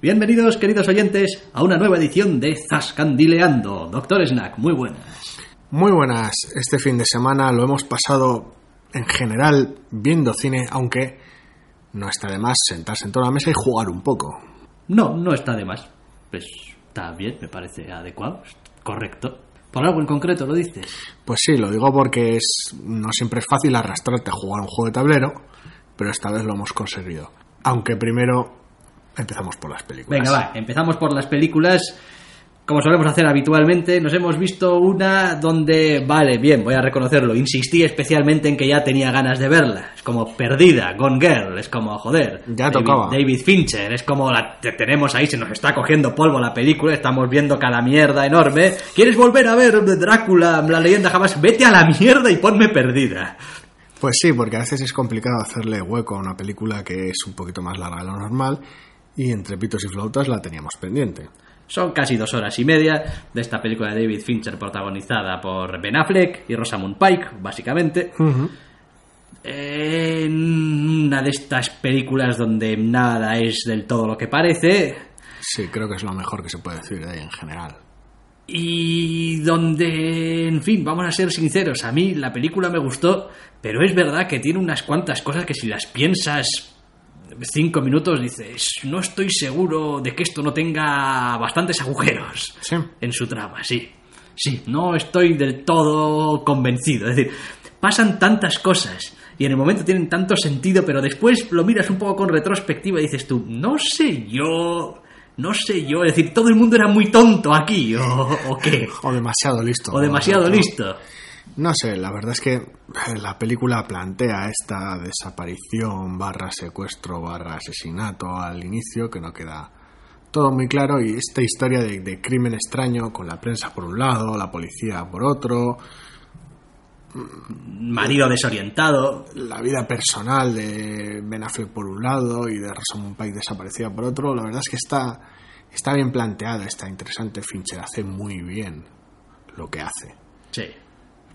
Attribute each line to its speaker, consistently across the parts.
Speaker 1: Bienvenidos, queridos oyentes, a una nueva edición de Zascandileando. Doctor Snack, muy buenas.
Speaker 2: Muy buenas. Este fin de semana lo hemos pasado en general viendo cine, aunque no está de más sentarse en toda la mesa y jugar un poco.
Speaker 1: No, no está de más. Pues está bien, me parece adecuado, correcto. ¿Por algo en concreto lo dices?
Speaker 2: Pues sí, lo digo porque es no siempre es fácil arrastrarte a jugar un juego de tablero, pero esta vez lo hemos conseguido. Aunque primero empezamos por las películas.
Speaker 1: Venga, va, empezamos por las películas. Como solemos hacer habitualmente, nos hemos visto una donde, vale, bien, voy a reconocerlo, insistí especialmente en que ya tenía ganas de verla. Es como Perdida, Gone Girl, es como, joder.
Speaker 2: Ya
Speaker 1: David,
Speaker 2: tocaba.
Speaker 1: David Fincher, es como la te- tenemos ahí, se nos está cogiendo polvo la película, estamos viendo cada mierda enorme. ¿Quieres volver a ver Drácula, la leyenda jamás? Vete a la mierda y ponme Perdida.
Speaker 2: Pues sí, porque a veces es complicado hacerle hueco a una película que es un poquito más larga de lo normal y entre pitos y flautas la teníamos pendiente.
Speaker 1: Son casi dos horas y media de esta película de David Fincher protagonizada por Ben Affleck y Rosamund Pike, básicamente. En una de estas películas donde nada es del todo lo que parece
Speaker 2: Sí, creo que es lo mejor que se puede decir de ahí en general.
Speaker 1: y donde, en fin, vamos a ser sinceros, a mí la película me gustó, pero es verdad que tiene unas cuantas cosas que si las piensas cinco minutos dices, no estoy seguro de que esto no tenga bastantes agujeros
Speaker 2: Sí.
Speaker 1: en su trama, sí. Sí, no estoy del todo convencido. Es decir, pasan tantas cosas y en el momento tienen tanto sentido, pero después lo miras un poco con retrospectiva y dices tú, no sé yo, no sé yo. Es decir, todo el mundo era muy tonto aquí, o, o qué.
Speaker 2: O demasiado listo.
Speaker 1: O demasiado listo.
Speaker 2: No sé, la verdad es que eh, la película plantea esta desaparición barra secuestro barra asesinato al inicio que no queda todo muy claro y esta historia de, de crimen extraño con la prensa por un lado, la policía por otro,
Speaker 1: Marido desorientado.
Speaker 2: la vida personal de Ben Affleck por un lado y de Rosamund Pike desaparecida por otro, la verdad es que está, está bien planteada, está interesante. Fincher hace muy bien lo que hace.
Speaker 1: Sí.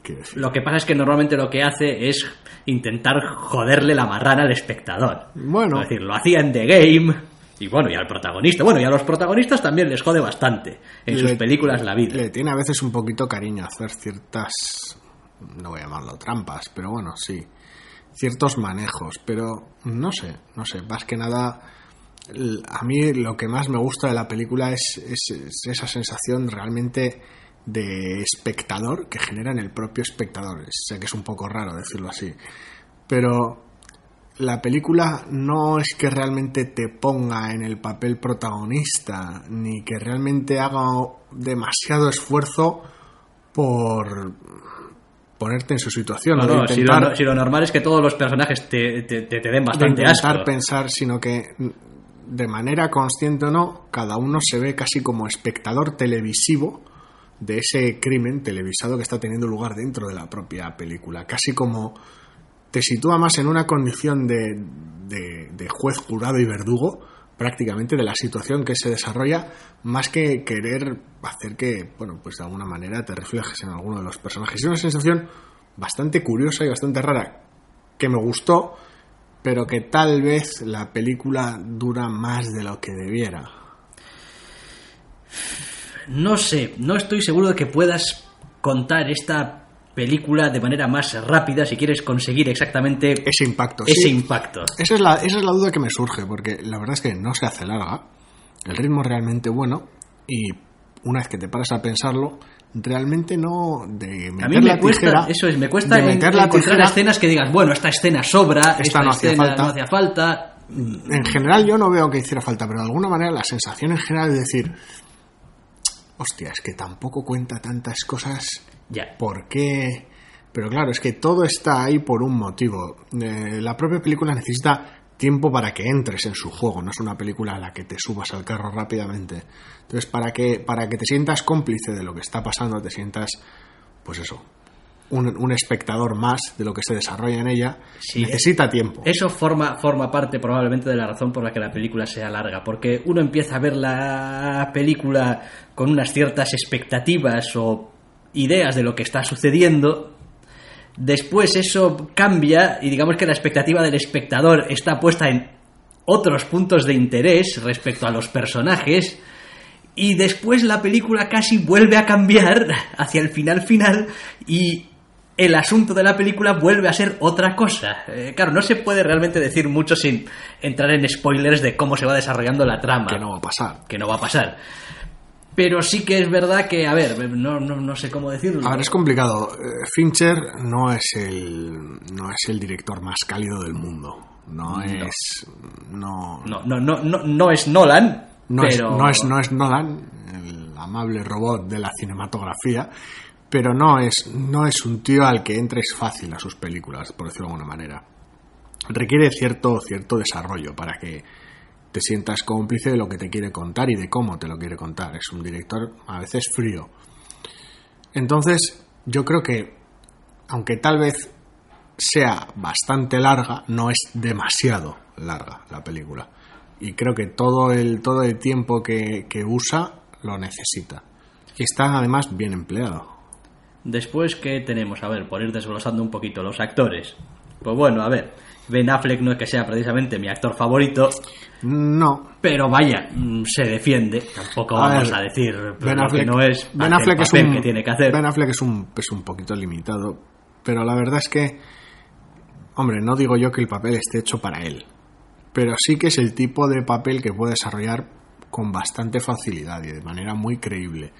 Speaker 2: Quiero decir.
Speaker 1: Lo que pasa es que normalmente lo que hace es intentar joderle la marrana al espectador.
Speaker 2: Bueno.
Speaker 1: Es decir, lo hacía en The Game. Y bueno, y al protagonista. Bueno, y a los protagonistas también les jode bastante en sus películas la vida.
Speaker 2: Le tiene a veces un poquito cariño hacer ciertas, no voy a llamarlo trampas, pero bueno, sí, ciertos manejos, pero no sé, no sé, más que nada, a mí lo que más me gusta de la película es, es- es esa sensación realmente de espectador que genera en el propio espectador. Sé que es un poco raro decirlo así, pero la película no es que realmente te ponga en el papel protagonista, ni que realmente haga demasiado esfuerzo por ponerte en su situación.
Speaker 1: No,
Speaker 2: de
Speaker 1: si,
Speaker 2: intentar,
Speaker 1: lo, si lo normal es que todos los personajes te, te- te- te den
Speaker 2: de
Speaker 1: bastante
Speaker 2: intentar
Speaker 1: asco.
Speaker 2: pensar, sino que de manera consciente o no, cada uno se ve casi como espectador televisivo de ese crimen televisado que está teniendo lugar dentro de la propia película. Casi como te sitúa más en una condición de, de- de juez, jurado y verdugo, prácticamente de la situación que se desarrolla, más que querer hacer que, bueno, pues de alguna manera te reflejes en alguno de los personajes. Es una sensación bastante curiosa y bastante rara, que me gustó, pero que tal vez la película dura más de lo que debiera.
Speaker 1: No sé, no estoy seguro de que puedas contar esta película de manera más rápida si quieres conseguir exactamente
Speaker 2: Ese impacto.
Speaker 1: ese
Speaker 2: sí.
Speaker 1: impacto.
Speaker 2: Esa es, la, esa es la duda que me surge, porque la verdad es que no se hace larga, el ritmo es realmente bueno y una vez que te paras a pensarlo, realmente no de meter
Speaker 1: A mí me
Speaker 2: la
Speaker 1: cuesta,
Speaker 2: tijera,
Speaker 1: eso es, me cuesta en-
Speaker 2: la
Speaker 1: encontrar
Speaker 2: tijera,
Speaker 1: escenas que digas, bueno, esta escena sobra,
Speaker 2: Esta
Speaker 1: esta,
Speaker 2: no hacía
Speaker 1: escena
Speaker 2: falta.
Speaker 1: no hacía falta.
Speaker 2: En general yo no veo que hiciera falta, pero de alguna manera la sensación en general es decir, hostia, es que tampoco cuenta tantas cosas,
Speaker 1: Ya.
Speaker 2: ¿por qué? Pero claro, es que todo está ahí por un motivo. Eh, la propia película necesita tiempo para que entres en su juego, no es una película a la que te subas al carro rápidamente. Entonces, para que, para que te sientas cómplice de lo que está pasando, te sientas, pues eso, un, un espectador más de lo que se desarrolla en ella,
Speaker 1: Sí,
Speaker 2: necesita tiempo.
Speaker 1: Eso forma, forma parte probablemente de la razón por la que la película sea larga, porque uno empieza a ver la película con unas ciertas expectativas o ideas de lo que está sucediendo, después eso cambia y digamos que la expectativa del espectador está puesta en otros puntos de interés respecto a los personajes, y después la película casi vuelve a cambiar hacia el final final y el asunto de la película vuelve a ser otra cosa. Eh, claro, no se puede realmente decir mucho sin entrar en spoilers de cómo se va desarrollando la trama.
Speaker 2: Que no va a pasar.
Speaker 1: Que no va a pasar. Pero sí que es verdad que, a ver, no, no, no sé cómo decirlo.
Speaker 2: A ver, es complicado. Eh, Fincher no es el no es el director más cálido del mundo. No, es no
Speaker 1: No, no, no, no, no es Nolan,
Speaker 2: no es, no es no es Nolan, el amable robot de la cinematografía, pero no es no es un tío al que entres fácil a sus películas, por decirlo de alguna manera. Requiere cierto cierto desarrollo para que te sientas cómplice de lo que te quiere contar y de cómo te lo quiere contar. Es un director a veces frío. Entonces, yo creo que, aunque tal vez sea bastante larga, no es demasiado larga la película. Y creo que todo el, todo el tiempo que, que usa lo necesita. Y está además bien empleado.
Speaker 1: Después, ¿qué tenemos? A ver, por ir desglosando un poquito los actores. Pues bueno, a ver, Ben Affleck no es que sea precisamente mi actor favorito,
Speaker 2: No,
Speaker 1: pero vaya, mm, se defiende. Tampoco
Speaker 2: A
Speaker 1: vamos
Speaker 2: ver,
Speaker 1: a decir
Speaker 2: Ben
Speaker 1: lo
Speaker 2: Affleck,
Speaker 1: que no es
Speaker 2: Ben Affleck es un,
Speaker 1: que tiene que hacer.
Speaker 2: Ben Affleck es un, es un poquito limitado, pero la verdad es que, hombre, no digo yo que el papel esté hecho para él, pero sí que es el tipo de papel que puede desarrollar con bastante facilidad y de manera muy creíble,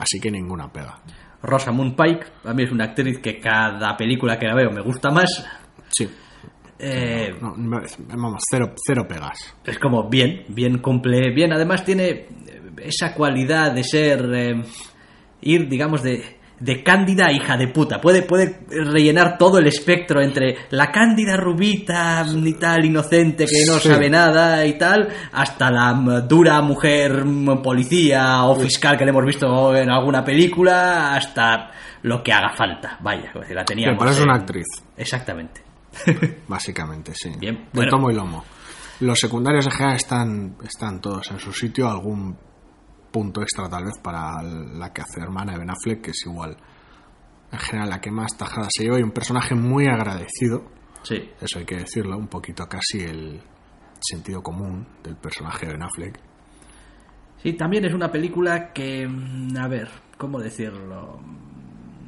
Speaker 2: así que ninguna pega.
Speaker 1: Rosamund Pike, a mí es una actriz que cada película que la veo me gusta más.
Speaker 2: Sí,
Speaker 1: Eh,
Speaker 2: no, vamos, cero, cero pegas.
Speaker 1: es como bien, bien cumple, bien. Además tiene esa cualidad de ser, eh, ir, digamos, de, de cándida hija de puta. Puede, puede rellenar todo el espectro entre la cándida rubita y tal, inocente, que no
Speaker 2: Sí.
Speaker 1: sabe nada y tal, hasta la mm, dura mujer mm, policía o fiscal que le hemos visto en alguna película, hasta lo que haga falta. Vaya, la
Speaker 2: Que
Speaker 1: teníamos.
Speaker 2: parece
Speaker 1: eh,
Speaker 2: una actriz,
Speaker 1: Exactamente.
Speaker 2: básicamente, sí.
Speaker 1: Bien,
Speaker 2: de
Speaker 1: bueno.
Speaker 2: tomo y lomo. Los secundarios general están, están todos en su sitio, algún punto extra tal vez para la que hace hermana de Ben Affleck, que es igual en general la que más tajada se lleva y un personaje muy agradecido,
Speaker 1: Sí.
Speaker 2: eso hay que decirlo, un poquito casi el sentido común del personaje de Ben Affleck.
Speaker 1: Sí, también es una película que, mm, a ver, ¿cómo decirlo?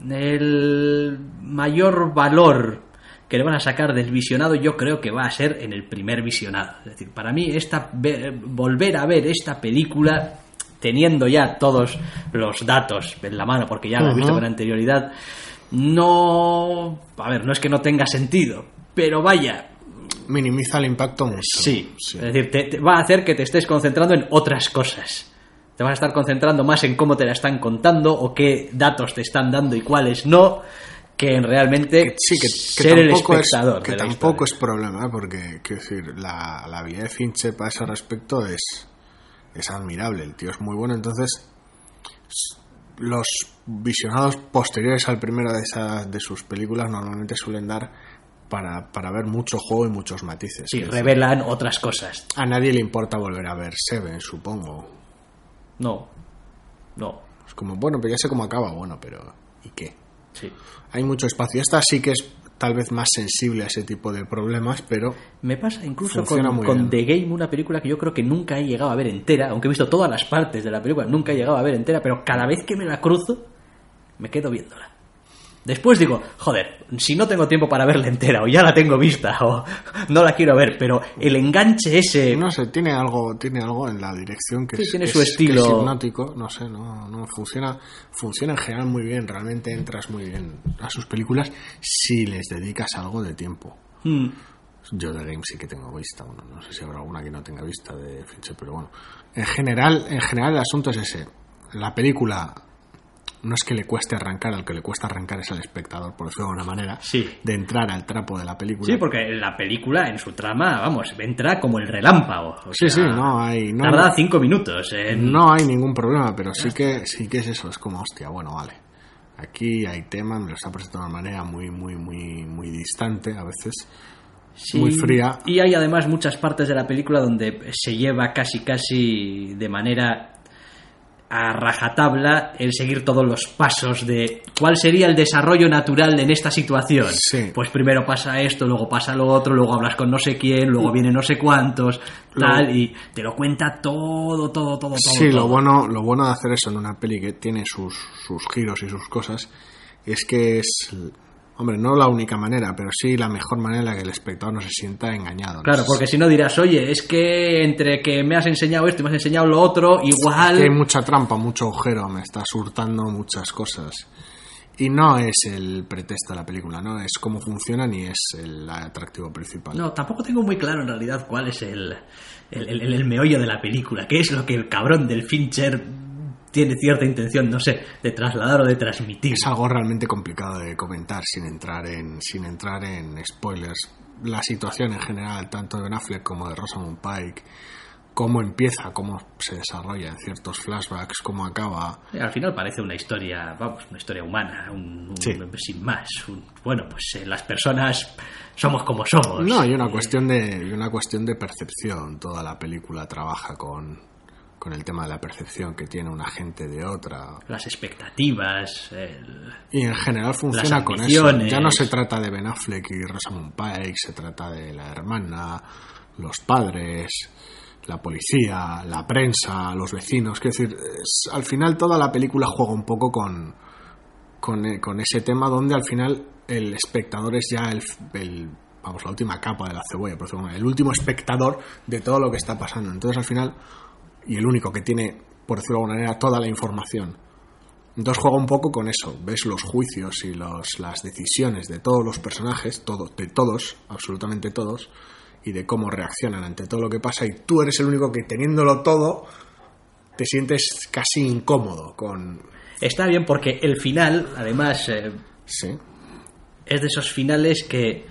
Speaker 1: El mayor valor que le van a sacar del visionado yo creo que va a ser en el primer visionado. Es decir, para mí esta ver- volver a ver esta película teniendo ya todos los datos en la mano, porque ya lo he visto con anterioridad, no... A ver, no es que no tenga sentido, pero vaya,
Speaker 2: Minimiza el impacto mucho.
Speaker 1: Sí, es decir, te, te va a hacer que te estés concentrando en otras cosas. Te vas a estar concentrando más en cómo te la están contando o qué datos te están dando y cuáles no, que en realmente
Speaker 2: Que sí, que, que
Speaker 1: ser el
Speaker 2: es,
Speaker 1: espectador.
Speaker 2: que
Speaker 1: de la
Speaker 2: tampoco
Speaker 1: historia.
Speaker 2: es problema, porque quiero decir, la, la habilidad de Fincher para ese respecto es, es admirable. El tío es muy bueno, entonces los visionados posteriores al primero de, esas, de sus películas normalmente suelen dar para, para ver mucho juego y muchos matices.
Speaker 1: Sí,
Speaker 2: decir,
Speaker 1: revelan otras cosas.
Speaker 2: a nadie le importa volver a ver Seven, supongo.
Speaker 1: No, no,
Speaker 2: Es como, bueno, pero ya sé cómo acaba, bueno, pero ¿y qué?
Speaker 1: sí.
Speaker 2: Hay mucho espacio. Esta sí que es tal vez más sensible a ese tipo de problemas, pero
Speaker 1: Me pasa incluso con. The Game, una película que yo creo que nunca he llegado a ver entera, aunque he visto todas las partes de la película, nunca he llegado a ver entera, pero cada vez que me la cruzo, me quedo viéndola. Después digo, joder, si no tengo tiempo para verla entera, o ya la tengo vista, o no la quiero ver, pero el enganche ese...
Speaker 2: no sé, tiene algo, tiene algo en la dirección que
Speaker 1: Sí,
Speaker 2: es,
Speaker 1: tiene su
Speaker 2: es-
Speaker 1: estilo.
Speaker 2: es hipnótico, no sé, no, no funciona, funciona en general muy bien, realmente entras muy bien a sus películas si les dedicas algo de tiempo.
Speaker 1: Hmm,
Speaker 2: Yo de Game sí que tengo vista, bueno, no sé si habrá alguna que no tenga vista de Fincher, pero bueno. En general, en general el asunto es ese. La película no es que le cueste arrancar, al que le cuesta arrancar es al espectador, por decirlo de alguna manera,
Speaker 1: Sí.
Speaker 2: de entrar al trapo de la película.
Speaker 1: Sí, porque la película en su trama, vamos, entra como el relámpago. o
Speaker 2: Sí,
Speaker 1: sea,
Speaker 2: sí, no hay... No,
Speaker 1: tarda cinco minutos en...
Speaker 2: no hay ningún problema, pero sí que, sí que es eso, es como, hostia, bueno, vale. Aquí hay tema, me lo está presentando de una manera muy, muy, muy, muy distante a veces.
Speaker 1: Sí,
Speaker 2: muy fría.
Speaker 1: Y hay además muchas partes de la película donde se lleva casi casi de manera a rajatabla el seguir todos los pasos de cuál sería el desarrollo natural en esta situación.
Speaker 2: Sí.
Speaker 1: Pues primero pasa esto, luego pasa lo otro, luego hablas con no sé quién, luego viene no sé cuántos, tal, y te lo cuenta todo, todo, todo, todo.
Speaker 2: Sí,
Speaker 1: todo.
Speaker 2: lo bueno, lo bueno de hacer eso en una peli que tiene sus, sus giros y sus cosas es que es, hombre, no la única manera, pero sí la mejor manera en la que el espectador no se sienta engañado. ¿no?
Speaker 1: Claro, porque si no dirás, oye, es que entre que me has enseñado esto y me has enseñado lo otro, igual...
Speaker 2: que hay mucha trampa, mucho agujero, me está surtando muchas cosas. Y no es el pretexto de la película, no es cómo funciona ni es el atractivo principal.
Speaker 1: No, tampoco tengo muy claro en realidad cuál es el, el, el- el meollo de la película, qué es lo que el cabrón del Fincher tiene cierta intención, no sé, de trasladar o de transmitir.
Speaker 2: Es algo realmente complicado de comentar sin entrar en sin entrar en spoilers. La situación en general, tanto de Ben Affleck como de Rosamund Pike, cómo empieza, cómo se desarrolla en ciertos flashbacks, cómo acaba.
Speaker 1: Eh, Al final parece una historia, vamos, una historia humana, un, un-
Speaker 2: Sí.
Speaker 1: sin más. un- bueno, pues eh, las personas somos como somos.
Speaker 2: No, hay una
Speaker 1: Eh,
Speaker 2: cuestión de una cuestión de percepción. Toda la película trabaja con con el tema de la percepción que tiene una gente de otra.
Speaker 1: Las expectativas, el-
Speaker 2: Y en general funciona con eso. Ya no se trata de Ben Affleck y Rosamund Pike, se trata de la hermana, los padres, la policía, la prensa, los vecinos. Quiero decir, es- al final toda la película juega un poco con, con, eh, con ese tema donde al final el espectador es ya el, el- vamos, la última capa de la cebolla, el último espectador de todo lo que está pasando. Entonces al final, y el único que tiene, por decirlo de alguna manera, toda la información. Entonces juega un poco con eso, ves los juicios y los, las decisiones de todos los personajes, todo, de todos, absolutamente todos, y de cómo reaccionan ante todo lo que pasa, y tú eres el único que teniéndolo todo, te sientes casi incómodo con...
Speaker 1: Está bien porque el final, además, eh,
Speaker 2: Sí,
Speaker 1: es de esos finales que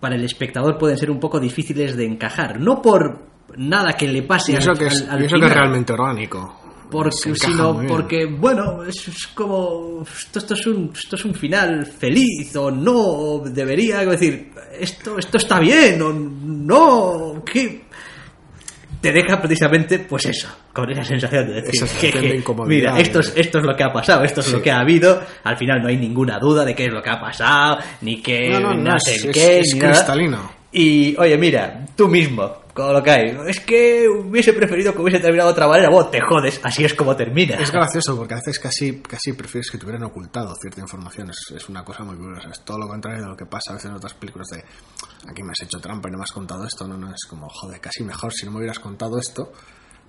Speaker 1: para el espectador pueden ser un poco difíciles de encajar. No por nada que le pase
Speaker 2: y eso,
Speaker 1: al,
Speaker 2: que es,
Speaker 1: al- al
Speaker 2: y eso que
Speaker 1: final,
Speaker 2: es realmente orgánico.
Speaker 1: porque, sino porque, bueno, es, es como... Esto, esto, es un, esto es un final feliz o no, o debería decir, esto, esto está bien o no, que te deja precisamente, pues eso, con esa sensación de decir,
Speaker 2: sensación de incomodidad,
Speaker 1: mira, esto es,
Speaker 2: de-
Speaker 1: esto es lo que ha pasado, esto es
Speaker 2: Sí.
Speaker 1: lo que ha habido, al final no hay ninguna duda de qué es lo que ha pasado, ni que
Speaker 2: No, no, no,
Speaker 1: sé
Speaker 2: es-
Speaker 1: qué,
Speaker 2: es
Speaker 1: ni nada.
Speaker 2: cristalino.
Speaker 1: Y, oye, mira, tú mismo, con lo que hay, es que hubiese preferido que hubiese terminado de otra manera, vos te jodes, así es como termina.
Speaker 2: Es gracioso porque a veces casi, casi prefieres que te hubieran ocultado cierta información. Es, es una cosa muy curiosa. Es todo lo contrario de lo que pasa a veces en otras películas de aquí me has hecho trampa y no me has contado esto. No, no, es como, joder, casi mejor si no me hubieras contado esto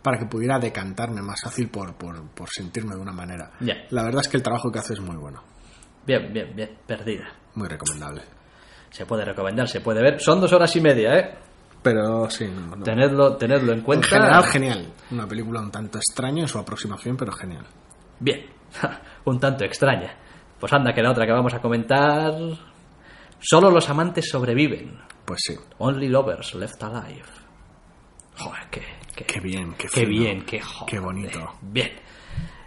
Speaker 2: para que pudiera decantarme más fácil por, por, por sentirme de una manera. La verdad es que el trabajo que hace es muy bueno,
Speaker 1: Bien, bien, bien, perdida.
Speaker 2: muy recomendable.
Speaker 1: Se puede recomendar, se puede ver. Son dos horas y media, ¿eh?
Speaker 2: Pero sí, no, no.
Speaker 1: Tenedlo, tenedlo en
Speaker 2: en
Speaker 1: cuenta.
Speaker 2: general genial. Una película un tanto extraña en su aproximación, pero genial.
Speaker 1: Bien, un tanto extraña. Pues anda, que la otra que vamos a comentar. Solo los amantes sobreviven.
Speaker 2: Pues sí,
Speaker 1: Only lovers left alive. Joder, qué, qué,
Speaker 2: qué bien, qué,
Speaker 1: qué bien, qué joder.
Speaker 2: qué bonito.
Speaker 1: Bien.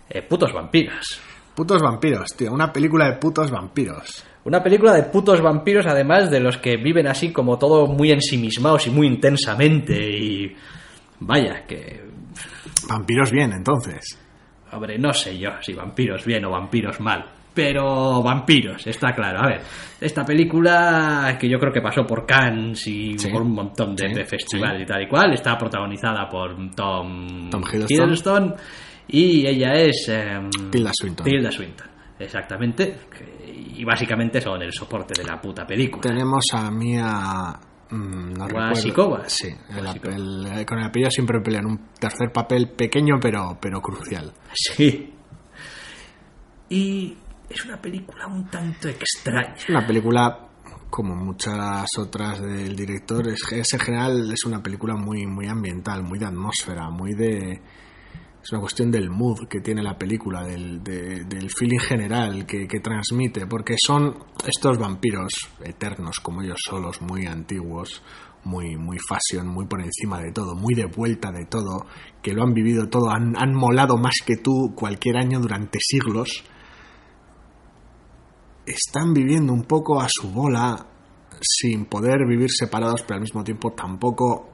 Speaker 1: Eh, putos vampiros.
Speaker 2: Putos vampiros, tío. Una película de putos vampiros.
Speaker 1: Una película de putos vampiros, además de los que viven así como todo muy ensimismados y muy intensamente. Y. Vaya, que.
Speaker 2: Vampiros bien, entonces.
Speaker 1: Hombre, no sé yo si vampiros bien o vampiros mal. Pero vampiros, está claro. A ver, esta película que yo creo que pasó por Cannes y
Speaker 2: Sí.
Speaker 1: por un montón de,
Speaker 2: Sí,
Speaker 1: de festivales y tal y cual, está protagonizada por Tom,
Speaker 2: Tom Hiddleston.
Speaker 1: Hiddleston y ella es em,
Speaker 2: Tilda Swinton.
Speaker 1: Tilda Swinton, exactamente. Y básicamente son el soporte de la puta película.
Speaker 2: Tenemos a Mia. mm, no
Speaker 1: Wasikova.
Speaker 2: Sí, el apel- eh, con el apellido siempre pelean un tercer papel pequeño pero, pero crucial.
Speaker 1: Sí. Y es una película un tanto extraña.
Speaker 2: Es una película, como muchas otras del director, es, es en general es una película muy, muy ambiental, muy de atmósfera, muy de es una cuestión del mood que tiene la película, del, de- del feeling general que, que transmite, porque son estos vampiros eternos como ellos solos, muy antiguos, muy, muy fashion, muy por encima de todo, muy de vuelta de todo, que lo han vivido todo, han, han molado más que tú cualquier año durante siglos, están viviendo un poco a su bola sin poder vivir separados, pero al mismo tiempo tampoco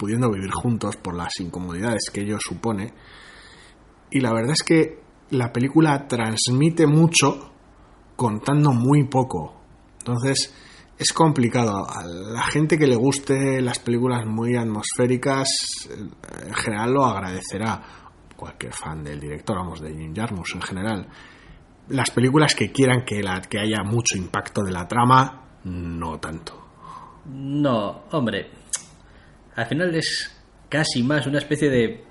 Speaker 2: pudiendo vivir juntos por las incomodidades que ello supone. Y la verdad es que la película transmite mucho contando muy poco. Entonces es complicado. A la gente que le guste las películas muy atmosféricas, en general lo agradecerá. Cualquier fan del director, vamos, de Jim Jarmusch en general. Las películas que quieran que, la, que haya mucho impacto de la trama, no tanto.
Speaker 1: No, hombre. Al final es casi más una especie de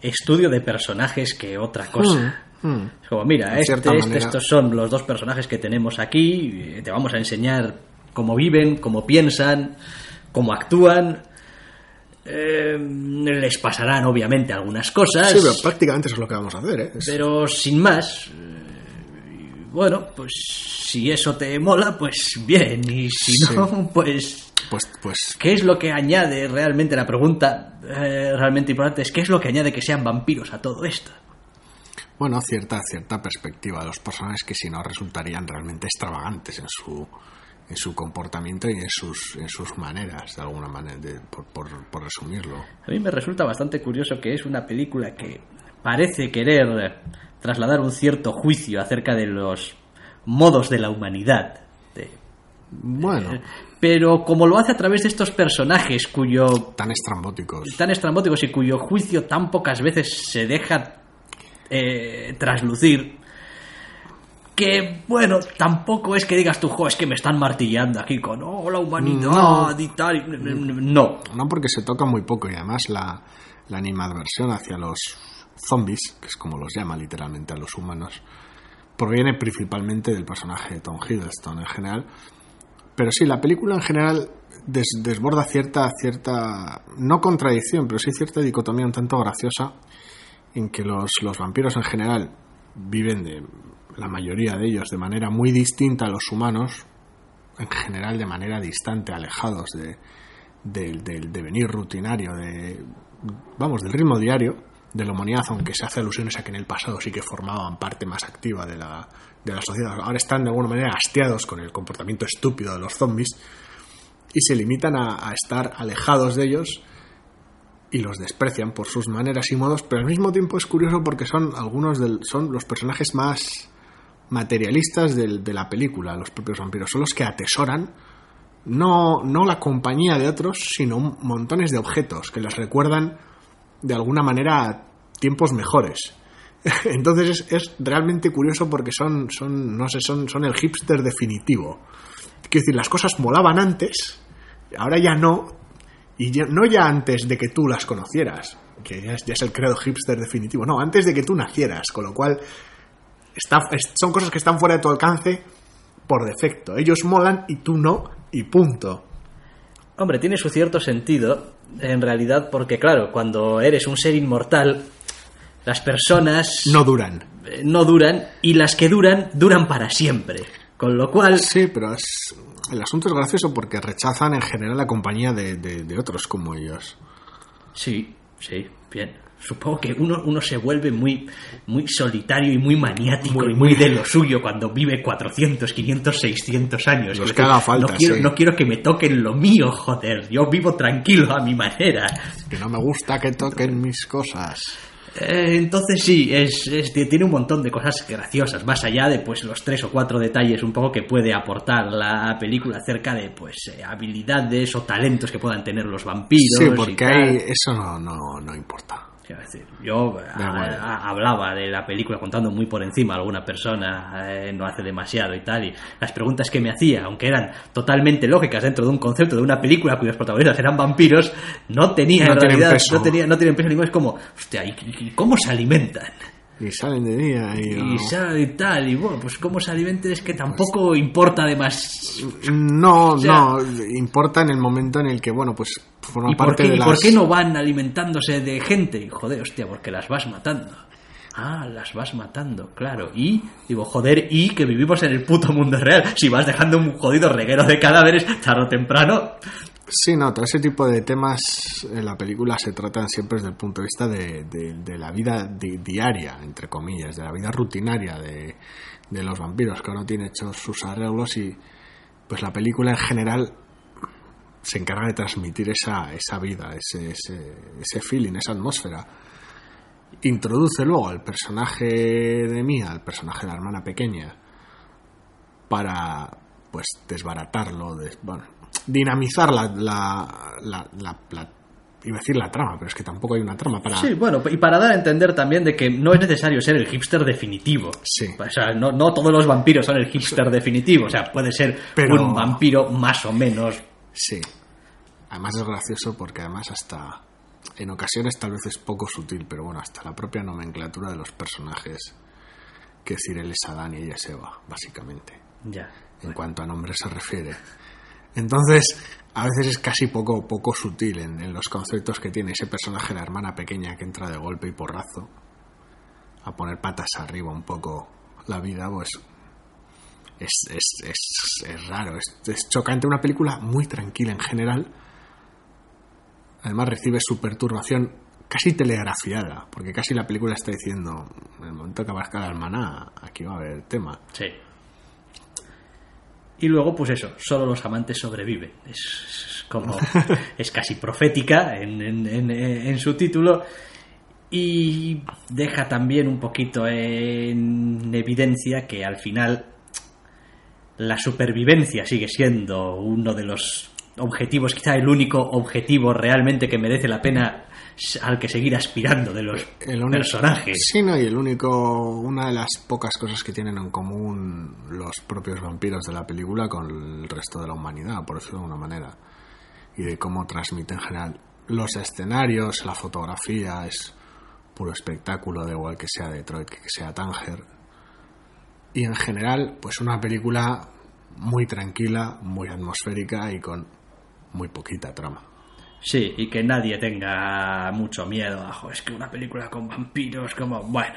Speaker 1: estudio de personajes que otra cosa.
Speaker 2: Hmm.
Speaker 1: Es como, mira, este, este, estos son los dos personajes que tenemos aquí. eh, Te vamos a enseñar cómo viven, cómo piensan, cómo actúan. Eh, les pasarán, obviamente, algunas cosas.
Speaker 2: Sí, pero prácticamente eso es lo que vamos a hacer, ¿eh? Es-
Speaker 1: pero sin más. eh, Bueno, pues si eso te mola, pues bien. Y si
Speaker 2: Sí.
Speaker 1: no, pues
Speaker 2: Pues, pues
Speaker 1: ¿Qué es lo que añade realmente la pregunta eh, realmente importante? Es qué es lo que añade que sean vampiros a todo esto.
Speaker 2: bueno, cierta, cierta perspectiva de los personajes que si no resultarían realmente extravagantes en su, en su comportamiento y en sus, en sus maneras, de alguna manera, de- por, por- por resumirlo.
Speaker 1: A mí me resulta bastante curioso que es una película que parece querer trasladar un cierto juicio acerca de los modos de la humanidad. de-
Speaker 2: Bueno,
Speaker 1: pero como lo hace a través de estos personajes cuyo
Speaker 2: tan estrambóticos.
Speaker 1: tan estrambóticos y cuyo juicio tan pocas veces se deja eh, traslucir que bueno tampoco es que digas tú jo es que me están martillando aquí con oh la humanidad
Speaker 2: No.
Speaker 1: y tal no
Speaker 2: No porque se toca muy poco y además la, la animadversión hacia los zombies, que es como los llama literalmente a los humanos, proviene principalmente del personaje de Tom Hiddleston en general. Pero sí, la película en general des- desborda cierta, cierta, no contradicción, pero sí cierta dicotomía un tanto graciosa en que los, los vampiros en general viven de la mayoría de ellos de manera muy distinta a los humanos, en general de manera distante, alejados de, del, del devenir rutinario, de, vamos, del ritmo diario de la humanidad, aunque se hace alusiones a que en el pasado sí que formaban parte más activa de la, de la sociedad. Ahora están de alguna manera hastiados con el comportamiento estúpido de los zombies y se limitan a, a estar alejados de ellos y los desprecian por sus maneras y modos, pero al mismo tiempo es curioso porque son algunos del, son los personajes más materialistas del- de la película, los propios vampiros, son los que atesoran no, no la compañía de otros, sino montones de objetos que les recuerdan de alguna manera tiempos mejores. Entonces es, es realmente curioso porque son, son, no sé, son, son el hipster definitivo. Quiero decir, las cosas molaban antes, ahora ya no, y no ya antes de que tú las conocieras, que ya es, ya es el credo hipster definitivo, no, antes de que tú nacieras, con lo cual son cosas que están fuera de tu alcance por defecto. Ellos molan y tú no, y punto.
Speaker 1: hombre tiene su cierto sentido en realidad porque claro cuando eres un ser inmortal las personas
Speaker 2: No duran.
Speaker 1: eh, no duran y las que duran duran para siempre con lo cual
Speaker 2: Sí, pero es, el asunto es gracioso porque rechazan en general la compañía de, de- de otros como ellos.
Speaker 1: Sí, sí, bien. Supongo que uno, uno se vuelve muy, muy solitario y muy maniático
Speaker 2: Muy-
Speaker 1: y muy de lo suyo cuando vive 400, 500, 600 años.
Speaker 2: Los que haga falta,
Speaker 1: no quiero,
Speaker 2: sí.
Speaker 1: no quiero que me toquen lo mío, joder. Yo vivo tranquilo a mi manera.
Speaker 2: Que no me gusta que toquen mis cosas.
Speaker 1: Eh, entonces sí, es, es- tiene un montón de cosas graciosas, más allá de pues los tres o cuatro detalles un poco que puede aportar la película acerca de pues eh, habilidades o talentos que puedan tener los vampiros.
Speaker 2: Sí,
Speaker 1: y
Speaker 2: porque
Speaker 1: tal.
Speaker 2: ahí eso no, no, no importa.
Speaker 1: Decir, yo a-
Speaker 2: igual.
Speaker 1: a- hablaba de la película contando muy por encima a alguna persona, eh, no hace demasiado y tal, y las preguntas que me hacía, aunque eran totalmente lógicas dentro de un concepto de una película cuyos protagonistas eran vampiros, no tenían
Speaker 2: No
Speaker 1: en realidad,
Speaker 2: peso.
Speaker 1: no, tenía, no tienen peso ninguno. Es como, hostia, ¿y, y cómo se alimentan?
Speaker 2: Y salen de día y...
Speaker 1: y sale y tal, y bueno, pues cómo se alimenten es que tampoco importa además.
Speaker 2: No,
Speaker 1: sea-
Speaker 2: no, importa en el momento en el que, bueno, pues forma
Speaker 1: ¿Y
Speaker 2: parte
Speaker 1: qué,
Speaker 2: de
Speaker 1: y
Speaker 2: las...
Speaker 1: por qué no van alimentándose de gente? Joder, hostia, porque las vas matando. Ah, las vas matando, claro. Y, digo, joder, y que vivimos en el puto mundo real. Si vas dejando un jodido reguero de cadáveres, tarde o temprano.
Speaker 2: Sí, no, todo ese tipo de temas en la película se tratan siempre desde el punto de vista de, de- la vida di- diaria, entre comillas, de la vida rutinaria de, de los vampiros, que uno tiene hechos sus arreglos y pues la película en general se encarga de transmitir esa, esa vida, ese, ese, ese feeling, esa atmósfera. Introduce luego al personaje de Mía, al personaje de la hermana pequeña, para pues desbaratarlo, des- bueno, dinamizar la, la, la, la- iba a decir la trama, pero es que tampoco hay una trama para
Speaker 1: Sí, bueno, y para dar a entender también de que no es necesario ser el hipster definitivo.
Speaker 2: Sí.
Speaker 1: O sea, no, no todos los vampiros son el hipster definitivo. O sea, puede ser
Speaker 2: Pero-
Speaker 1: un vampiro más o menos.
Speaker 2: Sí. Además es gracioso porque además hasta en ocasiones tal vez es poco sutil, pero bueno, hasta la propia nomenclatura de los personajes, que decir él es Adán y ella es Eva, básicamente,
Speaker 1: Ya.
Speaker 2: en cuanto a nombre se refiere. Entonces, a veces es casi poco, poco sutil en, los conceptos que tiene ese personaje, la hermana pequeña que entra de golpe y porrazo a poner patas arriba un poco la vida, pues es, es, es, es raro, es, es chocante. Una película muy tranquila en general. Además recibe su perturbación casi telegrafiada, porque casi la película está diciendo, en el momento que aparezca la hermana, aquí va a haber tema.
Speaker 1: Sí. Y luego, pues eso, solo los amantes sobreviven. Es, es como. es casi profética en, en- en- en su título. Y deja también un poquito en evidencia que al final la supervivencia sigue siendo uno de los objetivos, quizá el único objetivo realmente que merece la pena al que seguir aspirando de los
Speaker 2: El único-
Speaker 1: personajes.
Speaker 2: Sí, no, y el único, una de las pocas cosas que tienen en común los propios vampiros de la película con el resto de la humanidad, por decirlo de alguna manera, y de cómo transmiten en general los escenarios, la fotografía, es puro espectáculo, da igual que sea Detroit que sea Tánger. Y en general, pues una película muy tranquila, muy atmosférica y con muy poquita trama.
Speaker 1: Sí, y que nadie tenga mucho miedo. Ajo, es que una película con vampiros, como, bueno,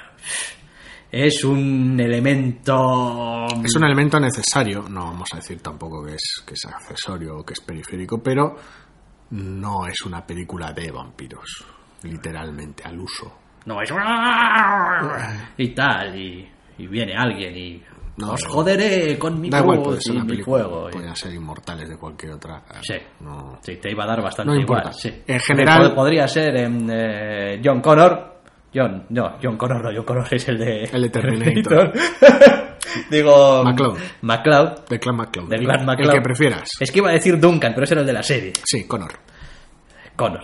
Speaker 1: es un elemento...
Speaker 2: Es un elemento necesario, no vamos a decir tampoco que es, que es accesorio o que es periférico, pero no es una película de vampiros, literalmente, al uso.
Speaker 1: No es... Y tal, y, y viene alguien y...
Speaker 2: No,
Speaker 1: os joderé con mi
Speaker 2: Da igual,
Speaker 1: cruz
Speaker 2: puede ser
Speaker 1: y
Speaker 2: una
Speaker 1: mi y-
Speaker 2: podrían ser inmortales de cualquier otra.
Speaker 1: Sí.
Speaker 2: No.
Speaker 1: Sí, te iba a dar bastante
Speaker 2: No
Speaker 1: igual. sí.
Speaker 2: En general-
Speaker 1: Pod- Podría ser em, eh, John Connor. John, no, John Connor no, John Connor es el de...
Speaker 2: El de Terminator.
Speaker 1: Digo...
Speaker 2: McCloud.
Speaker 1: McCloud.
Speaker 2: De Clan McCloud.
Speaker 1: De Clan
Speaker 2: El
Speaker 1: McCloud.
Speaker 2: que prefieras.
Speaker 1: Es que iba a decir Duncan, pero ese era el de la serie.
Speaker 2: Sí, Connor.
Speaker 1: Connor.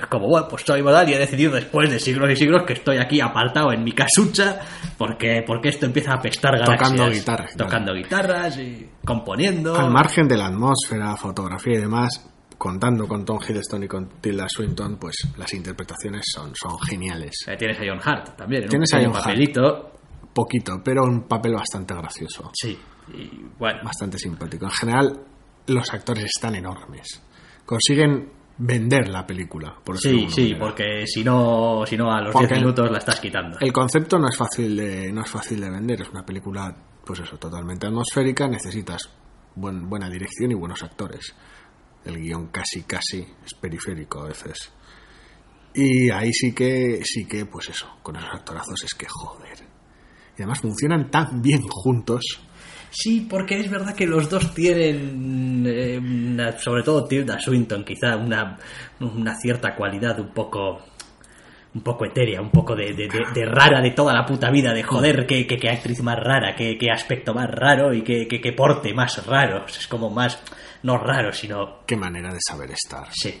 Speaker 1: McCloud, como bueno, pues soy modal y he decidido después de siglos y siglos que estoy aquí apartado en mi casucha porque, porque esto empieza a apestar galaxias.
Speaker 2: Tocando guitarras.
Speaker 1: Tocando guitarras y componiendo.
Speaker 2: Al margen de la atmósfera, fotografía y demás, contando con Tom Hiddleston y con Tilda Swinton, pues las interpretaciones son, son geniales.
Speaker 1: Eh, Tienes a John Hart también. un
Speaker 2: Tienes a John Hart.
Speaker 1: papelito.
Speaker 2: Poquito, pero un papel bastante gracioso.
Speaker 1: Sí. Y bueno,
Speaker 2: bastante simpático. En general, los actores están enormes. Consiguen vender la película, por
Speaker 1: sí, sí,
Speaker 2: manera.
Speaker 1: porque si no, si no a los
Speaker 2: Porque
Speaker 1: 10 minutos la estás quitando.
Speaker 2: El concepto no es fácil de, no es fácil de vender. Es una película, pues eso, totalmente atmosférica. Necesitas buen- buena dirección y buenos actores. El guion casi, casi es periférico a veces. Y ahí sí que, sí que, pues eso, con esos actorazos es que joder. Y además funcionan tan bien juntos.
Speaker 1: Sí, porque es verdad que los dos tienen, eh, una- sobre todo Tilda Swinton, quizá una, una cierta cualidad un poco un poco etérea, un poco de, de- de- de rara de toda la puta vida, de joder, qué, qué- qué actriz más rara, qué, qué aspecto más raro y qué, qué- qué porte más raro. Es como más, no raro, sino...
Speaker 2: Qué manera de saber estar.
Speaker 1: Sí,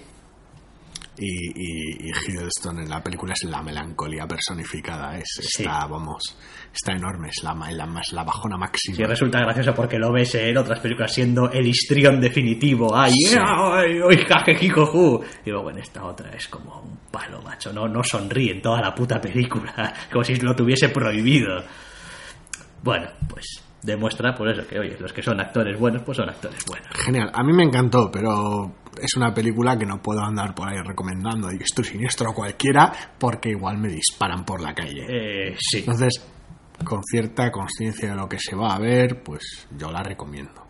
Speaker 2: Y, y, y Hiddleston en la película es la melancolía personificada. Es,
Speaker 1: Sí.
Speaker 2: Está, vamos, está enorme. Es la, la, más- la bajona máxima.
Speaker 1: Sí, resulta gracioso porque lo ves en otras películas siendo el histrión definitivo. ¡Ay,
Speaker 2: Sí.
Speaker 1: ay, ay! Y luego en esta otra es como un palo, macho. No, no sonríe en toda la puta película. Como si lo tuviese prohibido. Bueno, pues demuestra por eso que, oye, los que son actores buenos, pues son actores buenos.
Speaker 2: Genial. A mí me encantó, pero es una película que no puedo andar por ahí recomendando y estoy siniestro a cualquiera porque igual me disparan por la calle.
Speaker 1: Eh, sí.
Speaker 2: Entonces, con cierta conciencia de lo que se va a ver, pues yo la recomiendo.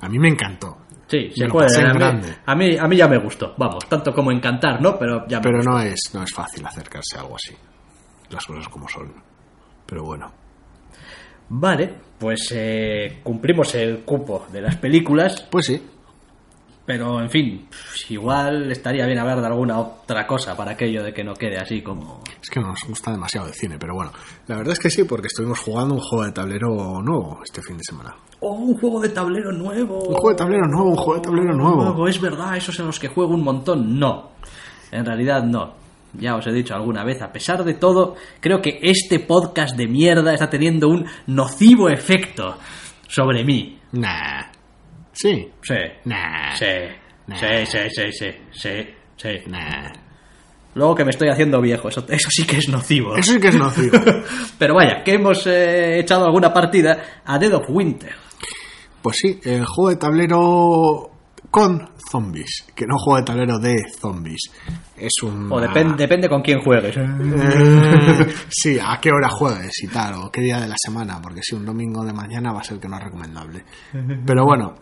Speaker 2: A mí me encantó.
Speaker 1: Sí, se puede. A mí,
Speaker 2: grande.
Speaker 1: a, mí, a mí ya me gustó. Vamos, tanto como encantar, ¿no? Pero ya me
Speaker 2: Pero
Speaker 1: gustó.
Speaker 2: no es, no es fácil acercarse a algo así. Las cosas como son. Pero bueno.
Speaker 1: Vale, pues eh, cumplimos el cupo de las películas.
Speaker 2: Pues sí.
Speaker 1: Pero, en fin, igual estaría bien hablar de alguna otra cosa para aquello de que no quede así como...
Speaker 2: Es que no nos gusta demasiado el cine, pero bueno. La verdad es que sí, porque estuvimos jugando un juego de tablero nuevo este fin de semana.
Speaker 1: ¡Oh, un juego de tablero nuevo!
Speaker 2: Un juego de tablero nuevo, un juego de tablero nuevo.
Speaker 1: Es verdad, esos en los que juego un montón. No, en realidad no. Ya os he dicho alguna vez, a pesar de todo, creo que este podcast de mierda está teniendo un nocivo efecto sobre mí.
Speaker 2: Nah. Sí.
Speaker 1: Sí.
Speaker 2: Nah.
Speaker 1: Sí.
Speaker 2: Nah.
Speaker 1: Sí, sí, sí, sí, sí, sí.
Speaker 2: Nah.
Speaker 1: Luego que me estoy haciendo viejo, eso, eso sí que es nocivo.
Speaker 2: Eso sí que es nocivo.
Speaker 1: Pero vaya, que hemos eh, echado alguna partida a Dead of Winter.
Speaker 2: Pues sí, el juego de tablero con zombies, que no juego de tablero de zombies. Es un...
Speaker 1: O depende, depende con quién juegues.
Speaker 2: sí, a qué hora juegues y tal, o qué día de la semana, porque si un domingo de mañana va a ser que no es recomendable. Pero bueno,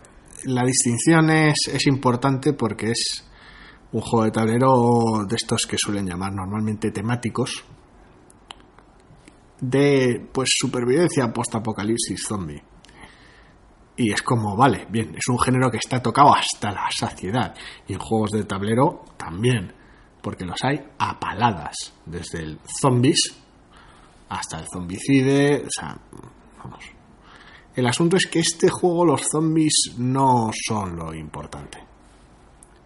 Speaker 2: la distinción es, es importante porque es un juego de tablero de estos que suelen llamar normalmente temáticos de pues supervivencia post-apocalipsis zombie. Y es como, vale, bien, es un género que está tocado hasta la saciedad. Y en juegos de tablero también, porque los hay a paladas, desde el zombies hasta el zombicide, o sea, vamos. El asunto es que este juego los zombies no son lo importante.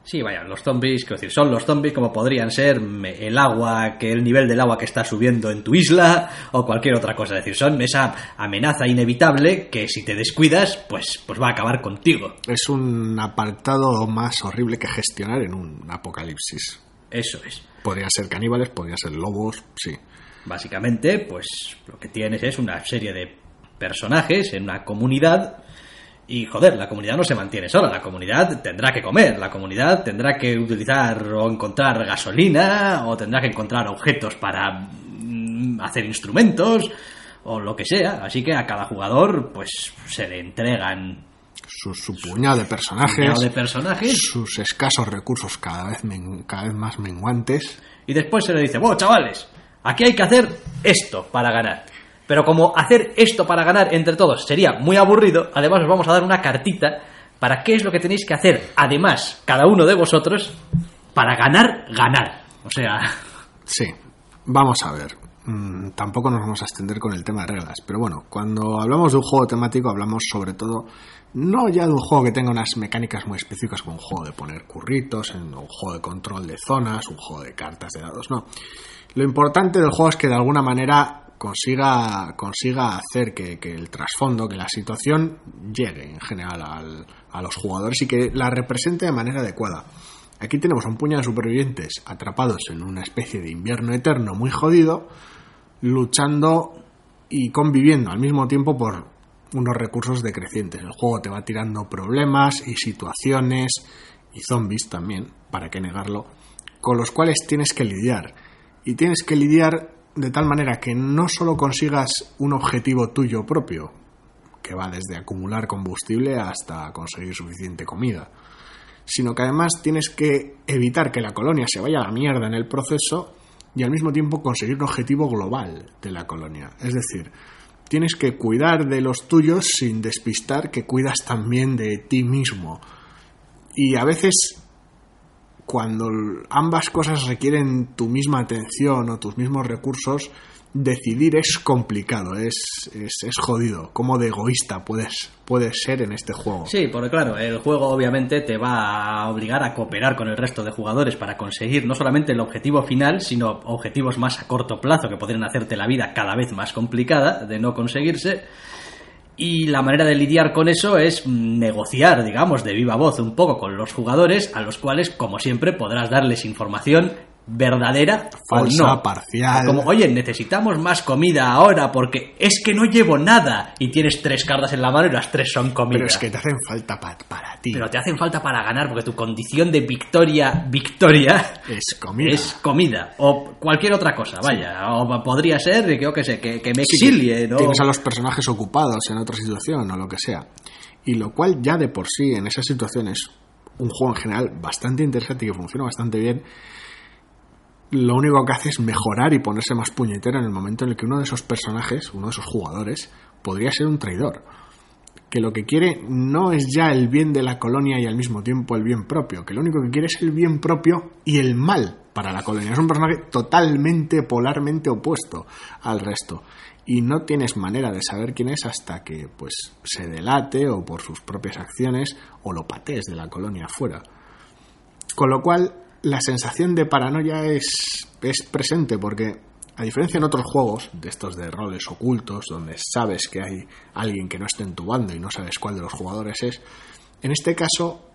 Speaker 1: Sí, vaya, los zombies, quiero decir, son los zombies como podrían ser el agua, que el nivel del agua que está subiendo en tu isla o cualquier otra cosa. Es decir, son esa amenaza inevitable que si te descuidas, pues, pues va a acabar contigo.
Speaker 2: Es un apartado más horrible que gestionar en un apocalipsis.
Speaker 1: Eso es.
Speaker 2: Podrían ser caníbales, podrían ser lobos, sí.
Speaker 1: Básicamente, pues lo que tienes es una serie de personajes en una comunidad y joder, la comunidad no se mantiene sola, la comunidad tendrá que comer, la comunidad tendrá que utilizar o encontrar gasolina o tendrá que encontrar objetos para mm, hacer instrumentos o lo que sea, así que a cada jugador pues se le entregan
Speaker 2: Su, su puñado de personajes,
Speaker 1: de personajes
Speaker 2: sus escasos recursos cada vez, men- cada vez más menguantes.
Speaker 1: y después se le dice, bueno chavales, aquí hay que hacer esto para ganar. Pero como hacer esto para ganar entre todos sería muy aburrido, además os vamos a dar una cartita para qué es lo que tenéis que hacer, además, cada uno de vosotros, para ganar, ganar. O sea,
Speaker 2: Sí, vamos a ver. Mm, tampoco nos vamos a extender con el tema de reglas, pero bueno, cuando hablamos de un juego temático hablamos sobre todo no ya de un juego que tenga unas mecánicas muy específicas como un juego de poner curritos, un juego de control de zonas, un juego de cartas de dados, no. Lo importante del juego es que de alguna manera consiga, consiga hacer que, que el trasfondo, que la situación llegue en general al- a los jugadores y que la represente de manera adecuada. Aquí tenemos un puñado de supervivientes atrapados en una especie de invierno eterno muy jodido, luchando y conviviendo al mismo tiempo por unos recursos decrecientes. El juego te va tirando problemas y situaciones y zombies también, para qué negarlo, con los cuales tienes que lidiar. Y tienes que lidiar de tal manera que no solo consigas un objetivo tuyo propio, que va desde acumular combustible hasta conseguir suficiente comida, sino que además tienes que evitar que la colonia se vaya a la mierda en el proceso y al mismo tiempo conseguir un objetivo global de la colonia. Es decir, tienes que cuidar de los tuyos sin despistar que cuidas también de ti mismo. Y a veces, cuando ambas cosas requieren tu misma atención o tus mismos recursos, decidir es complicado, es, es, es jodido. Cómo de egoísta puedes, puedes ser en este juego.
Speaker 1: Sí, porque claro, el juego obviamente te va a obligar a cooperar con el resto de jugadores para conseguir no solamente el objetivo final, sino objetivos más a corto plazo que podrían hacerte la vida cada vez más complicada de no conseguirse. Y la manera de lidiar con eso es negociar, digamos, de viva voz un poco con los jugadores, a los cuales, como siempre, podrás darles información verdadera
Speaker 2: Falsa,
Speaker 1: o no.
Speaker 2: parcial.
Speaker 1: Como, oye, necesitamos más comida ahora porque es que no llevo nada. Y tienes tres cartas en la mano y las tres son comida.
Speaker 2: Pero es que te hacen falta pa- para ti.
Speaker 1: Pero te hacen falta para ganar porque tu condición de victoria, victoria,
Speaker 2: Es comida.
Speaker 1: es comida. O cualquier otra cosa, vaya. O podría ser, que yo qué sé, que, que me
Speaker 2: Sí,
Speaker 1: exilie, ¿no?
Speaker 2: Tienes a los personajes ocupados en otra situación o lo que sea. Y lo cual ya de por sí en esas situaciones un juego en general bastante interesante y que funciona bastante bien. Lo único que hace es mejorar y ponerse más puñetero en el momento en el que uno de esos personajes, uno de esos jugadores, podría ser un traidor. Que lo que quiere no es ya el bien de la colonia y al mismo tiempo el bien propio, que lo único que quiere es el bien propio y el mal para la colonia. Es un personaje totalmente, polarmente opuesto al resto. Y no tienes manera de saber quién es hasta que pues se delate o por sus propias acciones o lo patees de la colonia afuera. Con lo cual, la sensación de paranoia es, es presente porque, a diferencia en otros juegos, de estos de roles ocultos, donde sabes que hay alguien que no está en tu y no sabes cuál de los jugadores es, en este caso,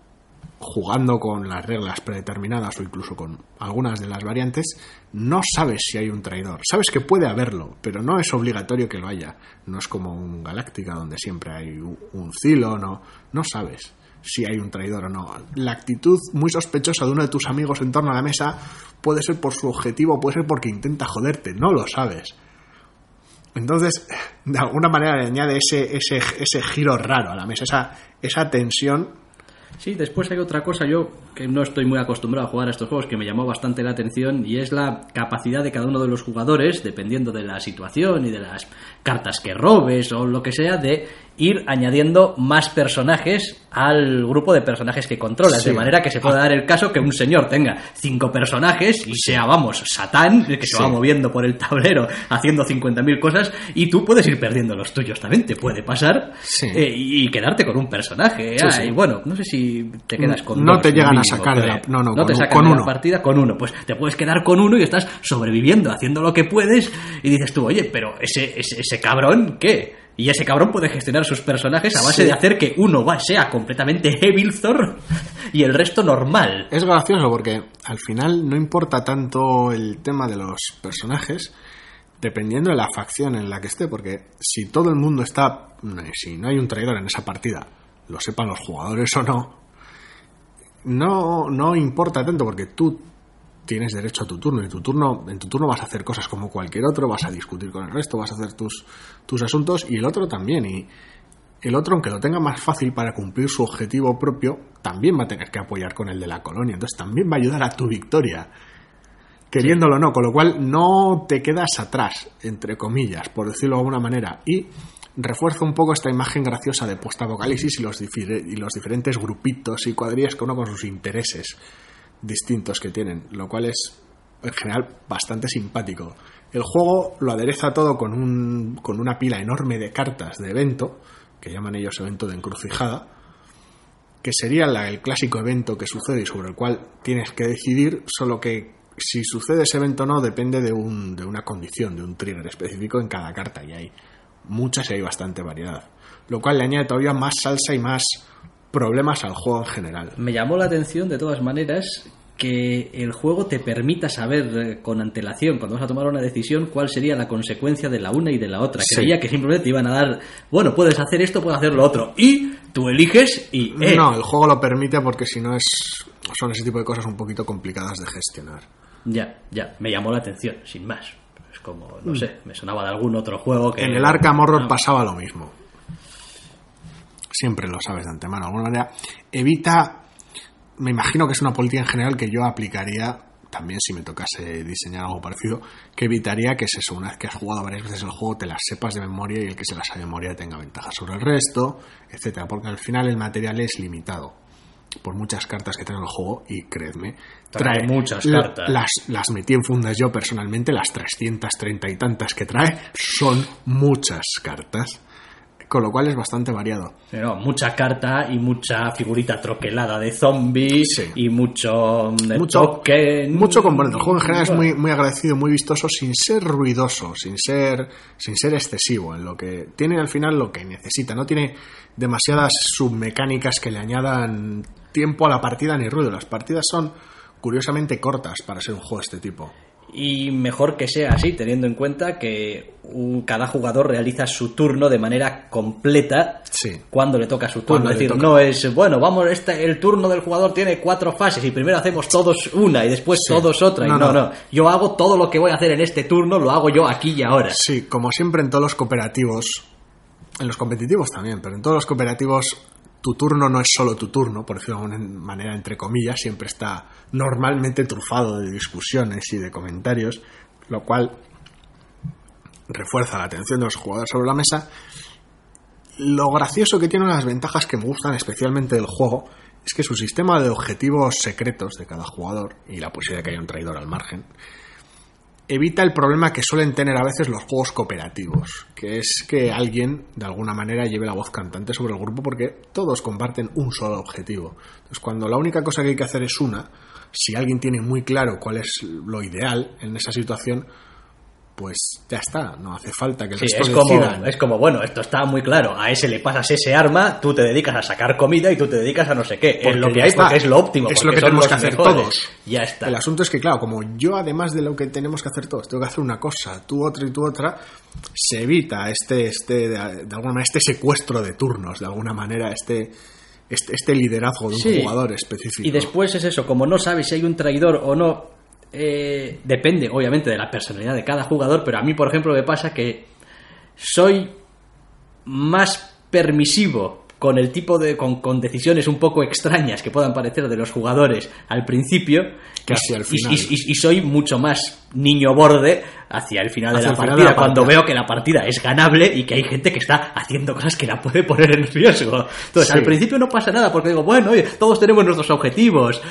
Speaker 2: jugando con las reglas predeterminadas o incluso con algunas de las variantes, no sabes si hay un traidor. Sabes que puede haberlo, pero no es obligatorio que lo haya. No es como un Galáctica donde siempre hay un, Zilo, no, no sabes si hay un traidor o no. La actitud muy sospechosa de uno de tus amigos en torno a la mesa puede ser por su objetivo, puede ser porque intenta joderte, no lo sabes. Entonces, de alguna manera le añade ese, ese, ese giro raro a la mesa, esa, esa tensión
Speaker 1: Sí, después hay otra cosa, yo que no estoy muy acostumbrado a jugar a estos juegos, que me llamó bastante la atención, y es la capacidad de cada uno de los jugadores, dependiendo de la situación y de las cartas que robes o lo que sea, de ir añadiendo más personajes al grupo de personajes que controlas,
Speaker 2: Sí.
Speaker 1: de manera que se pueda dar el caso que un señor tenga cinco personajes y sea, vamos, Satán, que se
Speaker 2: Sí.
Speaker 1: va moviendo por el tablero haciendo 50.000 cosas, y tú puedes ir perdiendo los tuyos también, te puede pasar,
Speaker 2: Sí.
Speaker 1: eh, y quedarte con un personaje. Ah, y bueno, no sé si te quedas con
Speaker 2: No
Speaker 1: dos,
Speaker 2: te llegan a sacar de la-
Speaker 1: creo.
Speaker 2: no, no, con
Speaker 1: te sacan
Speaker 2: con
Speaker 1: de la partida con uno. Pues te puedes quedar con uno y estás sobreviviendo, haciendo lo que puedes, y dices tú, oye, pero ese, ese, ese cabrón, ¿qué? Y ese cabrón puede gestionar sus personajes a base
Speaker 2: Sí.
Speaker 1: de hacer que uno sea completamente Evilthor y el resto normal.
Speaker 2: Es gracioso porque al final no importa tanto el tema de los personajes, dependiendo de la facción en la que esté, porque si todo el mundo está, si no hay un traidor en esa partida, lo sepan los jugadores o no, no, no importa tanto porque tú tienes derecho a tu turno y tu turno, en tu turno vas a hacer cosas como cualquier otro, vas a discutir con el resto, vas a hacer tus, tus asuntos y el otro también. Y el otro, aunque lo tenga más fácil para cumplir su objetivo propio, también va a tener que apoyar con el de la colonia. Entonces también va a ayudar a tu victoria. Queriéndolo o no, con lo cual no te quedas atrás, entre comillas, por decirlo de alguna manera. Y refuerza un poco esta imagen graciosa de postapocalipsis y los, y los diferentes grupitos y cuadrillas, cada uno con sus intereses distintos que tienen, lo cual es en general bastante simpático. El juego lo adereza todo con, un, con una pila enorme de cartas de evento, que llaman ellos evento de encrucijada, que sería el clásico evento que sucede y sobre el cual tienes que decidir, solo que si sucede ese evento o no depende de, un, de una condición, de un trigger específico en cada carta, y hay muchas y hay bastante variedad, lo cual le añade todavía más salsa y más problemas al juego en general.
Speaker 1: Me llamó la atención, de todas maneras, que el juego te permita saber eh, con antelación, cuando vas a tomar una decisión, cuál sería la consecuencia de la una y de la otra.
Speaker 2: Sí.
Speaker 1: Creía que simplemente te iban a dar, bueno, puedes hacer esto, puedes hacer lo otro. Y tú eliges y... eh,
Speaker 2: No, el juego lo permite porque si no es son ese tipo de cosas un poquito complicadas de gestionar.
Speaker 1: Ya, ya, me llamó la atención, sin más. Es como, no sé, me sonaba de algún otro juego que...
Speaker 2: Mm. En el Arkham Horror
Speaker 1: Ah,
Speaker 2: pasaba lo mismo. Siempre lo sabes de antemano. De alguna manera, evita. Me imagino que es una política en general que yo aplicaría, también si me tocase diseñar algo parecido, que evitaría que es eso, una vez que has jugado varias veces el juego, te las sepas de memoria y el que se las sabe de memoria tenga ventaja sobre el resto, etcétera, porque al final el material es limitado. por muchas cartas que trae el juego, y creedme,
Speaker 1: Trae muchas
Speaker 2: la-
Speaker 1: cartas.
Speaker 2: Las, las metí en fundas yo personalmente, las 330 y tantas que trae, son muchas cartas. Con lo cual es bastante variado.
Speaker 1: Pero mucha carta y mucha figurita troquelada de zombies
Speaker 2: Sí.
Speaker 1: y mucho de
Speaker 2: mucho,
Speaker 1: token.
Speaker 2: mucho componente. El juego en general es muy, muy agradecido, muy vistoso, sin ser ruidoso, sin ser, sin ser excesivo en lo que tiene al final lo que necesita. No tiene demasiadas submecánicas que le añadan tiempo a la partida ni ruido. Las partidas son curiosamente cortas para ser un juego de este tipo.
Speaker 1: Y mejor que sea así, teniendo en cuenta que un- cada jugador realiza su turno de manera completa
Speaker 2: Sí.
Speaker 1: cuando le toca su turno. Es decir,
Speaker 2: toca.
Speaker 1: no es, bueno, vamos, este, el turno del jugador tiene cuatro fases y primero hacemos todos una y después
Speaker 2: Sí.
Speaker 1: todos otra. Y
Speaker 2: no,
Speaker 1: no.
Speaker 2: no,
Speaker 1: Yo hago todo lo que voy a hacer en este turno, lo hago yo aquí y ahora.
Speaker 2: Sí, como siempre en todos los cooperativos, en los competitivos también, pero en todos los cooperativos tu turno no es solo tu turno, por decirlo de alguna manera, entre comillas, siempre está normalmente trufado de discusiones y de comentarios, lo cual refuerza la atención de los jugadores sobre la mesa. Lo gracioso que tiene, una de las ventajas que me gustan especialmente del juego, es que su sistema de objetivos secretos de cada jugador, y la posibilidad de que haya un traidor al margen, evita el problema que suelen tener a veces los juegos cooperativos, que es que alguien de alguna manera lleve la voz cantante sobre el grupo porque todos comparten un solo objetivo. Entonces, cuando la única cosa que hay que hacer es una, si alguien tiene muy claro cuál es lo ideal en esa situación, pues ya está, no hace falta que el
Speaker 1: Sí,
Speaker 2: resto
Speaker 1: es como,
Speaker 2: decidan.
Speaker 1: es como, bueno, esto está muy claro. A ese le pasas ese arma, tú te dedicas a sacar comida y tú te dedicas a no sé qué. Es lo que hay
Speaker 2: está.
Speaker 1: porque es lo óptimo.
Speaker 2: Es lo que tenemos que hacer
Speaker 1: mejores.
Speaker 2: todos.
Speaker 1: Ya está.
Speaker 2: El asunto es que, claro, como yo, además de lo que tenemos que hacer todos, tengo que hacer una cosa, tú otra y tú otra, se evita este, este de, de alguna manera, este secuestro de turnos, de alguna manera, este, este, este liderazgo de un
Speaker 1: Sí.
Speaker 2: jugador específico.
Speaker 1: Y después es eso, como no sabes si hay un traidor o no, eh, depende obviamente de la personalidad de cada jugador, pero a mí, por ejemplo, me pasa que soy más permisivo con el tipo de con, con decisiones un poco extrañas que puedan parecer de los jugadores al principio
Speaker 2: final.
Speaker 1: y- y soy mucho más niño borde hacia el final, de la,
Speaker 2: el final
Speaker 1: partida,
Speaker 2: de la
Speaker 1: cuando veo que la partida es ganable y que hay gente que está haciendo cosas que la puede poner en riesgo entonces
Speaker 2: Sí.
Speaker 1: al principio no pasa nada porque digo bueno oye, todos tenemos nuestros objetivos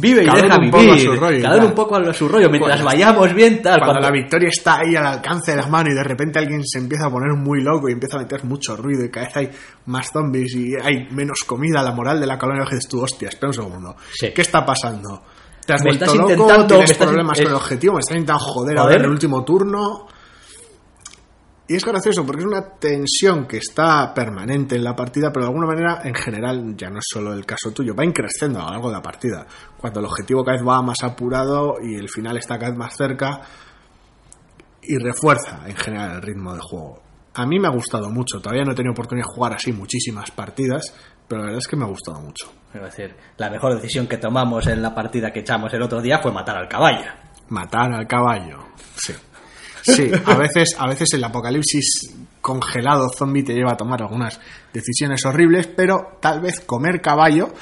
Speaker 1: vive y
Speaker 2: Cada
Speaker 1: deja
Speaker 2: uno un poco
Speaker 1: vivir
Speaker 2: rollo,
Speaker 1: cada uno un poco a su rollo mientras
Speaker 2: Cuando-
Speaker 1: vayamos bien tal
Speaker 2: Cuando
Speaker 1: cuando-
Speaker 2: la victoria está ahí al alcance de las manos y de repente alguien se empieza a poner muy loco y empieza a meter mucho ruido y cada vez hay más zombies y hay menos comida, la moral de la colonia dices tú, hostia, espera un segundo.
Speaker 1: Sí.
Speaker 2: ¿Qué está pasando? ¿Te has
Speaker 1: Me
Speaker 2: vuelto
Speaker 1: estás
Speaker 2: loco?
Speaker 1: intentando-
Speaker 2: ¿Tienes
Speaker 1: me estás-
Speaker 2: problemas con el objetivo? ¿Me estás intentando joder, ahora en el último turno? Y es gracioso porque es una tensión que está permanente en la partida, pero de alguna manera, en general, ya no es solo el caso tuyo, va increciendo a lo largo de la partida. Cuando el objetivo cada vez va más apurado y el final está cada vez más cerca y refuerza en general el ritmo del juego. A mí me ha gustado mucho, todavía no he tenido oportunidad de jugar así muchísimas partidas, pero la verdad es que me ha gustado mucho.
Speaker 1: Es decir, la mejor decisión que tomamos en la partida que echamos el otro día fue matar al caballo.
Speaker 2: Matar al caballo. Sí. Sí, a veces, a veces el apocalipsis congelado zombie te lleva a tomar algunas decisiones horribles, pero tal vez comer caballo